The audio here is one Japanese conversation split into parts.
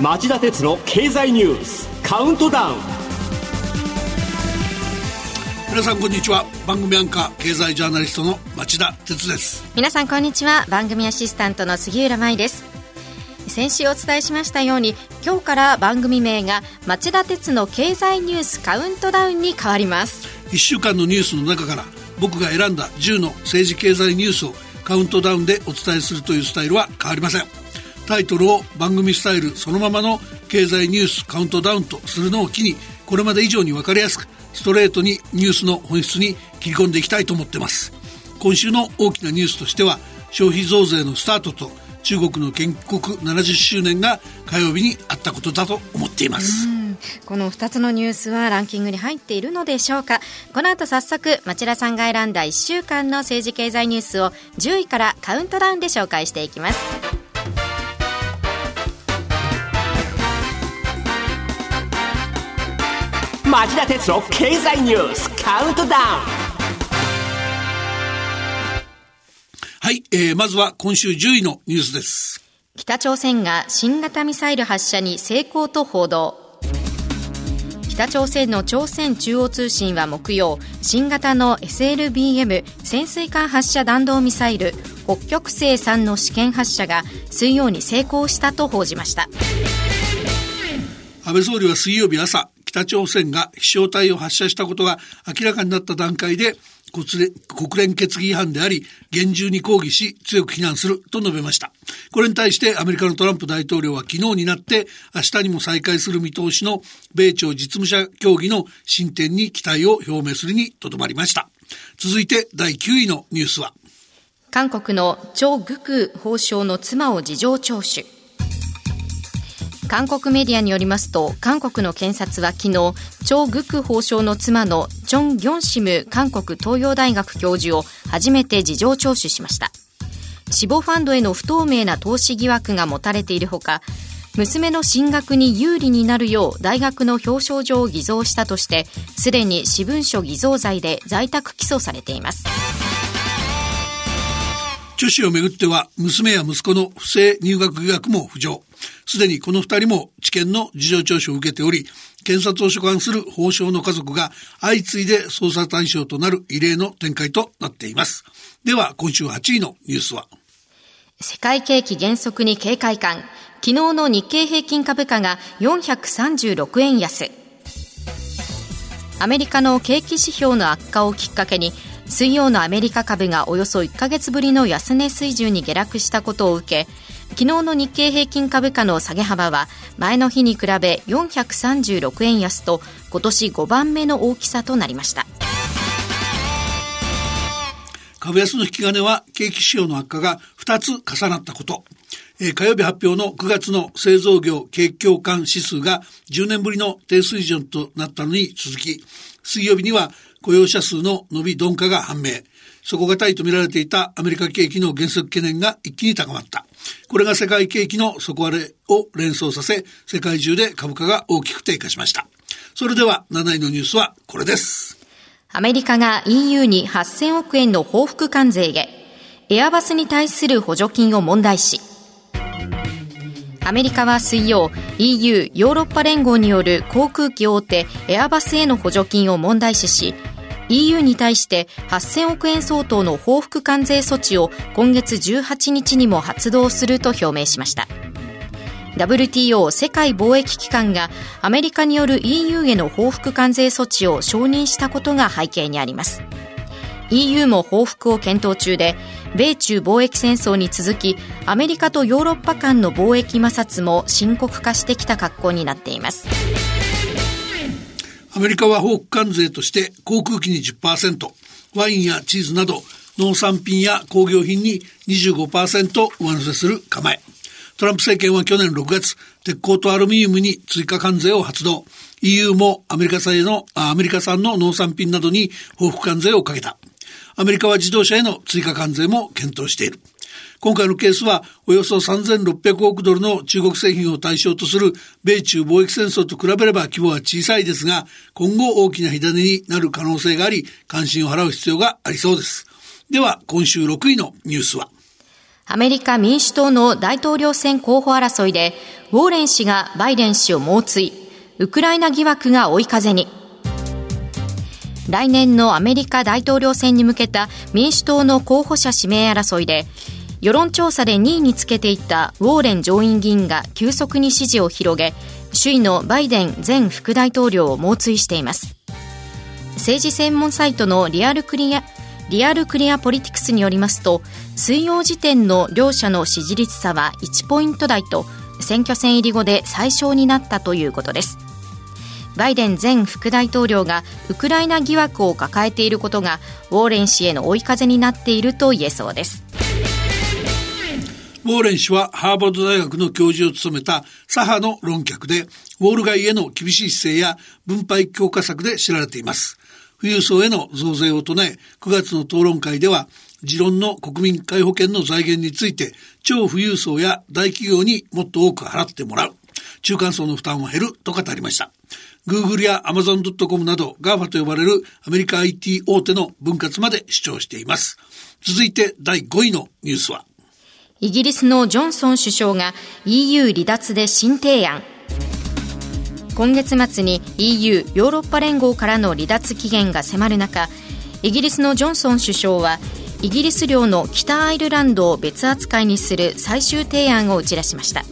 町田鉄の経済ニュースカウントダウン。皆さんこんにちは。番組アンカー経済ジャーナリストの町田鉄です。皆さんこんにちは。番組アシスタントの杉浦舞です。先週お伝えしましたように今日から番組名が町田鉄の経済ニュースカウントダウンに変わります。1週間のニュースの中から僕が選んだ10の政治経済ニュースをカウントダウンでお伝えするというスタイルは変わりませんタイトルを番組スタイルそのままの経済ニュースカウントダウンとするのを機にこれまで以上に分かりやすくストレートにニュースの本質に切り込んでいきたいと思ってます。今週の大きなニュースとしては消費増税のスタートと中国の建国70周年が火曜日にあったことだと思っています。この2つのニュースはランキングに入っているのでしょうか。この後早速町田さんが選んだ1週間の政治経済ニュースを10位からカウントダウンで紹介していきます。町田鉄の経済ニュースカウントダウン。はい、えー、まずは今週10位のニュースです。北朝鮮が新型ミサイル発射に成功と報道。北朝鮮の朝鮮中央通信は木曜新型の SLBM 潜水艦発射弾道ミサイル北極星3の試験発射が水曜に成功したと報じました。安倍総理は水曜日朝北朝鮮が飛翔体を発射したことが明らかになった段階で国連決議違反であり、厳重に抗議し、強く非難すると述べました。これに対してアメリカのトランプ大統領は昨日になって明日にも再開する見通しの米朝実務者協議の進展に期待を表明するにとどまりました。続いて第9位のニュースは韓国のチョ・グク法相の妻を事情聴取。韓国メディアによりますと韓国の検察は昨日チョ・グク法相の妻のチョン・ギョンシム韓国東洋大学教授を初めて事情聴取しました。死亡ファンドへの不透明な投資疑惑が持たれているほか娘の進学に有利になるよう大学の表彰状を偽造したとしてすでに私文書偽造罪で在宅起訴されています。著子をめぐっては娘や息子の不正入学疑惑も浮上。すでにこの二人も知見の事情聴取を受けており、検察を所管する法相の家族が相次いで捜査対象となる異例の展開となっています。では、今週8位のニュースは世界景気減速に警戒感。昨日の日経平均株価が436円安。アメリカの景気指標の悪化をきっかけに、水曜のアメリカ株がおよそ1ヶ月ぶりの安値水準に下落したことを受け、昨日の日経平均株価の下げ幅は前の日に比べ436円安と今年5番目の大きさとなりました株安の引き金は景気指標の悪化が2つ重なったこと。えー、火曜日発表の9月の製造業景気共感指数が10年ぶりの低水準となったのに続き、水曜日には雇用者数の伸び鈍化が判明。底堅いと見られていたアメリカ景気の減速懸念が一気に高まった。これが世界景気の底割れを連想させ、世界中で株価が大きく低下しました。それでは7位のニュースはこれです。アメリカが EU に8000億円の報復関税へ。エアバスに対する補助金を問題視。アメリカは水曜 EU ヨーロッパ連合による航空機大手エアバスへの補助金を問題視し EU に対して8000億円相当の報復関税措置を今月18日にも発動すると表明しました。WTO 世界貿易機関がアメリカによる EU への報復関税措置を承認したことが背景にあります。EU も報復を検討中で米中貿易戦争に続きアメリカとヨーロッパ間の貿易摩擦も深刻化してきた格好になっています。アメリカは報復関税として航空機に10%、ワインやチーズなど農産品や工業品に25%上乗せする構え。トランプ政権は去年6月、鉄鋼とアルミニウムに追加関税を発動。EU もアメリカ産の、アメリカ産の農産品などに報復関税をかけた。アメリカは自動車への追加関税も検討している。今回のケースはおよそ3600億ドルの中国製品を対象とする米中貿易戦争と比べれば規模は小さいですが、今後大きな火種になる可能性があり、関心を払う必要がありそうです。では、今週6位のニュースはアメリカ民主党の大統領選候補争いで、ウォーレン氏がバイデン氏を猛追、ウクライナ疑惑が追い風に。来年のアメリカ大統領選に向けた民主党の候補者指名争いで、世論調査で2位につけていたウォーレン上院議員が急速に支持を広げ、首位のバイデン前副大統領を猛追しています。政治専門サイトのリアルクリアリアルクリアポリティクスによりますと水曜時点の両者の支持率差は1ポイント台と選挙戦入り後で最小になったということですバイデン前副大統領がウクライナ疑惑を抱えていることがウォーレン氏への追い風になっていると言えそうですウォーレン氏はハーバード大学の教授を務めた左派の論客で、ウォール街への厳しい姿勢や分配強化策で知られています。富裕層への増税を唱え、9月の討論会では、持論の国民皆保険の財源について、超富裕層や大企業にもっと多く払ってもらう。中間層の負担は減ると語りました。Google や Amazon.com など GAFA と呼ばれるアメリカ IT 大手の分割まで主張しています。続いて第5位のニュースはイギリスのジョンソン首相が EU 離脱で新提案。今月末に EU= ヨーロッパ連合からの離脱期限が迫る中イギリスのジョンソン首相はイギリス領の北アイルランドを別扱いにする最終提案を打ち出しました。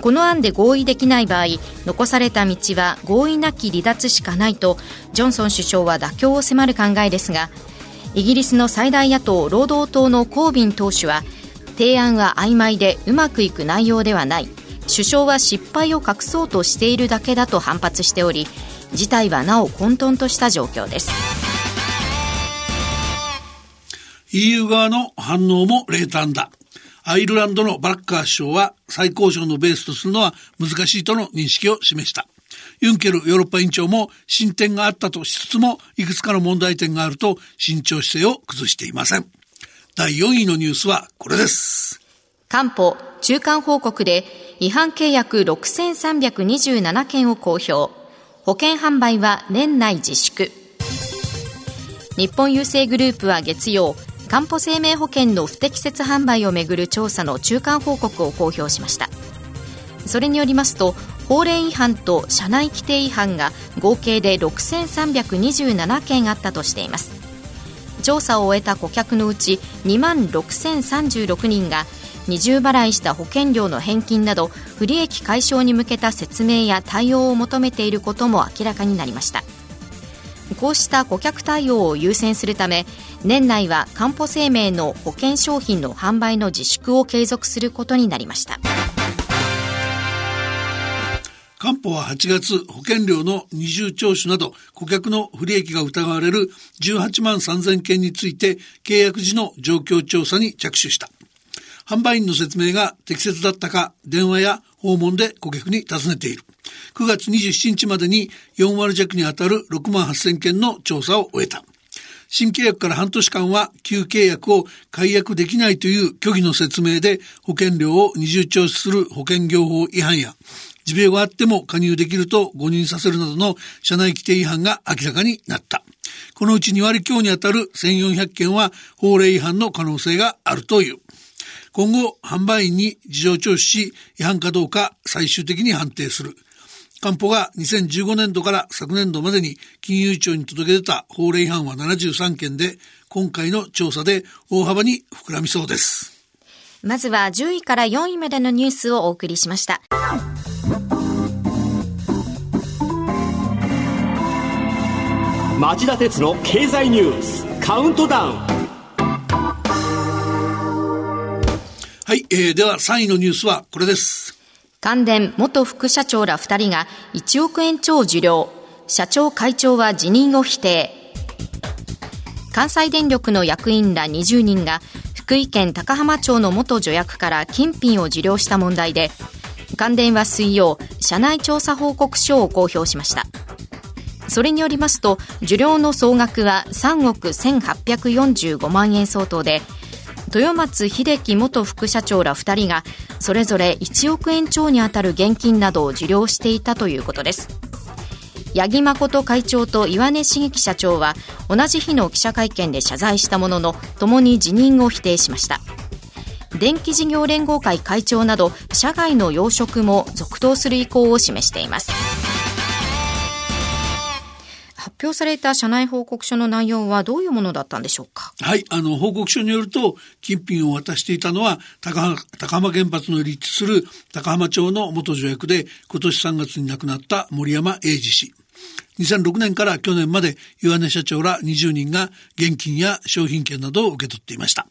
この案で合意できない場合残された道は合意なき離脱しかないとジョンソン首相は妥協を迫る考えですがイギリスの最大野党労働党のコービン党首は提案は曖昧でうまくいく内容ではない。首相は失敗を隠そうとしているだけだと反発しており事態はなお混沌とした状況です。EU 側の反応も冷淡だ。アイルランドのバラッカー首相は最高賞のベースとするのは難しいとの認識を示した。ユンケルヨーロッパ委員長も進展があったとしつつもいくつかの問題点があると慎重姿勢を崩していません。第4位のニュースはこれです官報中間報告で違反契約6327件を公表。保険販売は年内自粛。日本郵政グループは月曜、かんぽ生命保険の不適切販売をめぐる調査の中間報告を公表しましたそれによりますと法令違反と社内規定違反が合計で6327件あったとしています調査を終えた顧客のうち2万6036人が二重払いした保険料の返金など不利益解消に向けた説明や対応を求めていることも明らかになりました。こうした顧客対応を優先するため年内はかんぽ生命の保険商品の販売の自粛を継続することになりました。官報は8月、保険料の二重徴収など、顧客の不利益が疑われる18万3000件について、契約時の状況調査に着手した。販売員の説明が適切だったか、電話や訪問で顧客に尋ねている。9月27日までに4割弱にあたる6万8000件の調査を終えた。新契約から半年間は旧契約を解約できないという虚偽の説明で保険料を二重徴収する保険業法違反や持病があっても加入できると誤認させるなどの社内規定違反が明らかになった。このうち2割強にあたる1400件は法令違反の可能性があるという。今後、販売員に事情聴取し、違反かどうか最終的に判定する。官報が2015年度から昨年度までに金融庁に届け出た法令違反は73件で、今回の調査で大幅に膨らみそうです。まずは10位から4位までのニュースをお送りしました。町田鉄の経済ニュースカウントダウンはい、えー、では3位のニュースはこれです。関電元副社長ら2人が1億円超受領。社長会長は辞任を否定。関西電力の役員ら20人が福井県高浜町の元助役から金品を受領した問題で、関電は水曜、社内調査報告書を公表しました。それによりますと、受領の総額は3億1845万円相当で、豊松秀樹元副社長ら2人がそれぞれ1億円超にあたる現金などを受領していたということです。八木誠会長と岩根茂樹社長は同じ日の記者会見で謝罪したものの共に辞任を否定しました。電気事業連合会会長など社外の要職も続投する意向を示しています。表された社内報告書の内容はどういうものだったんでしょうか？はい、あの、報告書によると、金品を渡していたのは、高浜原発の立地する高浜町の元助役で、今年3月に亡くなった森山英二氏。2006年から去年まで岩根社長ら20人が現金や商品券などを受け取っていました。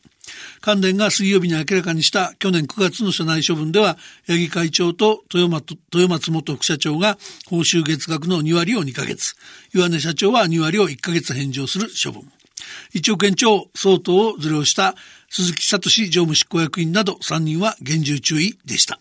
関連が水曜日に明らかにした去年9月の社内処分では、八木会長と豊松豊松元副社長が報酬月額の2割を2ヶ月、岩根社長は2割を1ヶ月返上する処分。1億円超相当をずれをした鈴木聡常務執行役員など3人は厳重注意でした。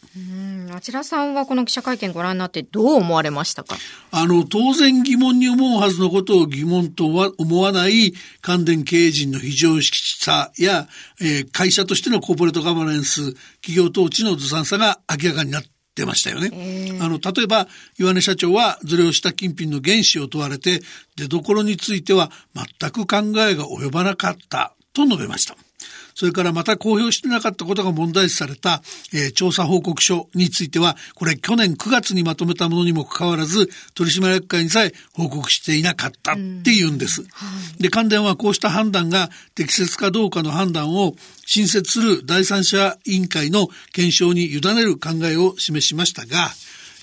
あちらさんはこの記者会見ご覧になってどう思われましたか？あの、当然疑問に思うはずのことを疑問とは思わない関電経営陣の非常識さや、えー、会社としてのコーポレートガバナンス、企業統治のずさんさが明らかになって出ましたよね。あの、例えば、岩根社長はずれをした金品の原資を問われて、出所については全く考えが及ばなかったと述べました。それからまた公表してなかったことが問題視された、えー、調査報告書については、これ去年9月にまとめたものにもかかわらず、取締役会にさえ報告していなかったっていうんです。で、関電はこうした判断が適切かどうかの判断を新設する第三者委員会の検証に委ねる考えを示しましたが、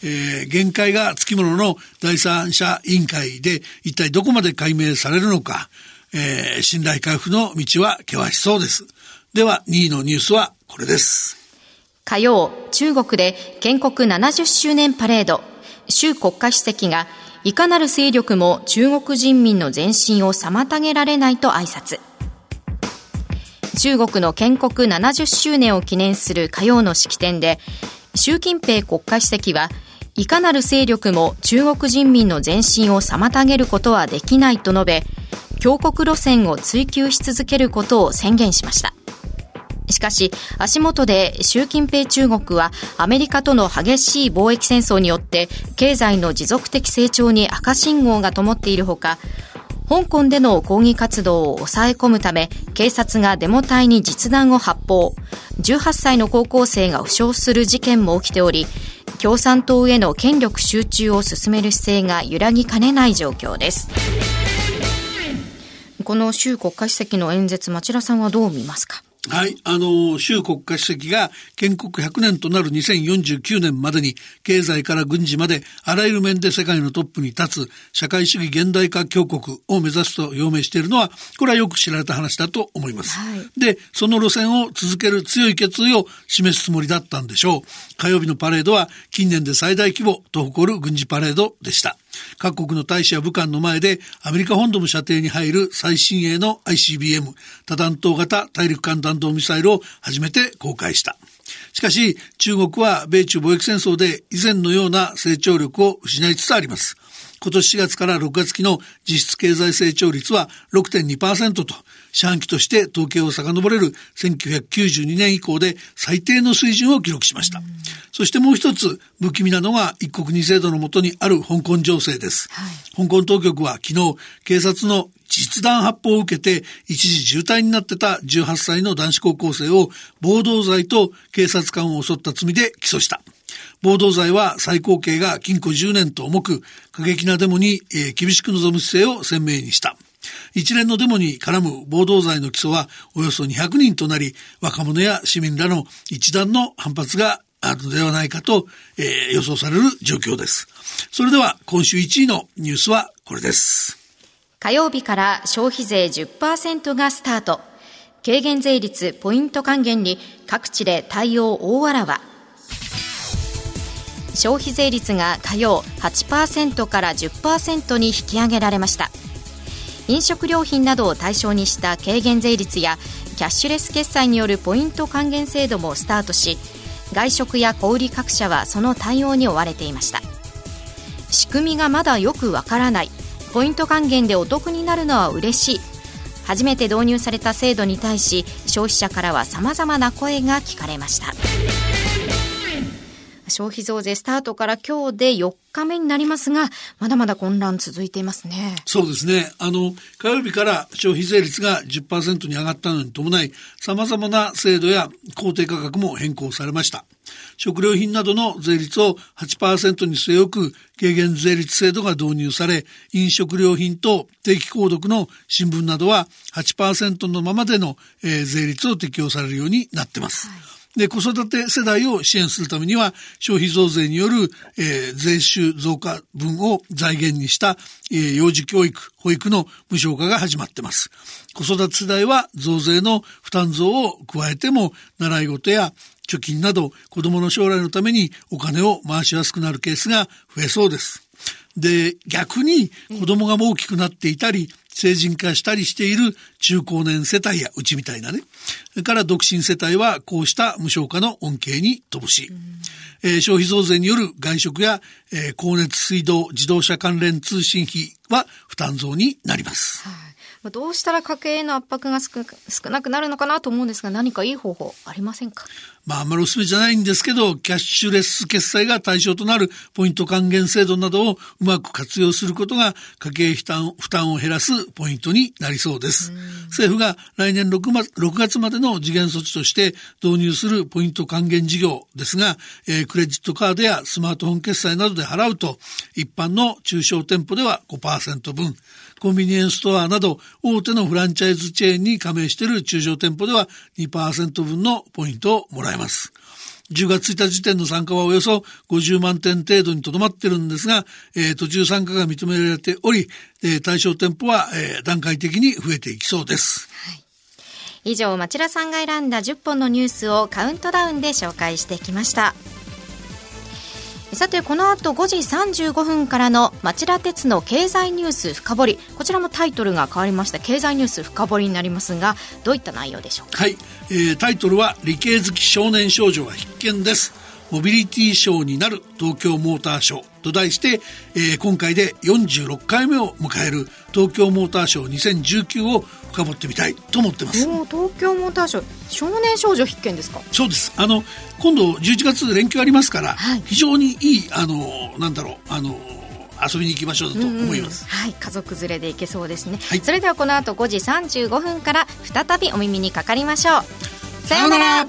えー、限界がつきものの第三者委員会で一体どこまで解明されるのか、えー、信頼回復の道は険しそうです。では、2位のニュースはこれです。火曜、中国で建国70周年パレード。習国家主席が、いかなる勢力も中国人民の前進を妨げられないと挨拶。中国の建国70周年を記念する火曜の式典で、習近平国家主席は、いかなる勢力も中国人民の前進を妨げることはできないと述べ、強国路線を追求し続けることを宣言しました。しかし、足元で習近平中国はアメリカとの激しい貿易戦争によって経済の持続的成長に赤信号が灯っているほか、香港での抗議活動を抑え込むため、警察がデモ隊に実弾を発砲。18歳の高校生が負傷する事件も起きており、共産党への権力集中を進める姿勢が揺らぎかねない状況です。この習国家主席の演説、町田さんはどう見ますか？はい。あの、習国家主席が建国100年となる2049年までに経済から軍事まであらゆる面で世界のトップに立つ社会主義現代化強国を目指すと表明しているのは、これはよく知られた話だと思います。はい、で、その路線を続ける強い決意を示すつもりだったんでしょう。火曜日のパレードは近年で最大規模と誇る軍事パレードでした。各国の大使や武官の前でアメリカ本土の射程に入る最新鋭の ICBM 多弾頭型大陸間弾道ミサイルを初めて公開した。しかし中国は米中貿易戦争で以前のような成長力を失いつつあります。今年4月から6月期の実質経済成長率は6.2%と、四半期として統計を遡れる1992年以降で最低の水準を記録しました。そしてもう一つ不気味なのが一国二制度のもとにある香港情勢です。はい、香港当局は昨日警察の実弾発砲を受けて一時重体になってた18歳の男子高校生を暴動罪と警察官を襲った罪で起訴した。暴動罪は最高刑が禁錮10年と重く、過激なデモに、えー、厳しく臨む姿勢を鮮明にした。一連のデモに絡む暴動罪の起訴はおよそ200人となり、若者や市民らの一段の反発があるのではないかと、えー、予想される状況です。それでは今週1位のニュースはこれです。火曜日から消費税10%がスタート。軽減税率ポイント還元に各地で対応大あらわ。消費税率が火曜8%から10%に引き上げられました飲食料品などを対象にした軽減税率やキャッシュレス決済によるポイント還元制度もスタートし外食や小売各社はその対応に追われていました。仕組みがまだよくわからない。ポイント還元でお得になるのは嬉しい。初めて導入された制度に対し消費者からは様々な声が聞かれました。消費増税スタートから今日で4日目になりますが、まだまだ混乱続いていますね。そうですね。あの、火曜日から消費税率が10%に上がったのに伴い、様々な制度や公定価格も変更されました。食料品などの税率を8%に据え置く軽減税率制度が導入され、飲食料品と定期購読の新聞などは8%のままでの、えー、税率を適用されるようになってます。はいで、子育て世代を支援するためには、消費増税による、えー、税収増加分を財源にした、えー、幼児教育、保育の無償化が始まってます。子育て世代は増税の負担増を加えても、習い事や貯金など子供の将来のためにお金を回しやすくなるケースが増えそうです。で、逆に子供が大きくなっていたり、成人化したりしている中高年世帯やうちみたいなね。それから独身世帯はこうした無償化の恩恵に乏しい。えー、消費増税による外食や、えー、光熱水道、自動車関連通信費は負担増になります。はいどうしたら家計への圧迫が少なくなるのかなと思うんですが、何かいい方法ありませんか？まあ、あんまりおすすめじゃないんですけど、キャッシュレス決済が対象となるポイント還元制度などをうまく活用することが家計負担負担を減らすポイントになりそうです。政府が来年 6, 月6月までの次元措置として導入するポイント還元事業ですが、えー、クレジットカードやスマートフォン決済などで払うと、一般の中小店舗では5%分、コンビニエンスストアなど大手のフランチャイズチェーンに加盟している中小店舗では2%分のポイントをもらえます。10月1日時点の参加はおよそ50万点程度にとどまってるんですが、えー、途中参加が認められており、えー、対象店舗は、えー、段階的に増えていきそうです。はい、以上、町田さんが選んだ10本のニュースをカウントダウンで紹介してきました。さてこの後5時35分からの町田鉄の経済ニュース深掘り。こちらもタイトルが変わりました。経済ニュース深掘りになりますがどういった内容でしょうか？はい、えー、タイトルは理系好き少年少女は必見です。モビリティショーになる東京モーターショー。と題して、えー、今回で46回目を迎える東京モーターショー2019を深掘ってみたいと思ってます。東京モーターショー少年少女必見ですか？そうです。あの今度11月連休ありますから、はい、非常にいいあのなんだろうあの遊びに行きましょうと思います、うん、はい家族連れで行けそうですね、はい、それではこの後5時35分から再びお耳にかかりましょう。さようなら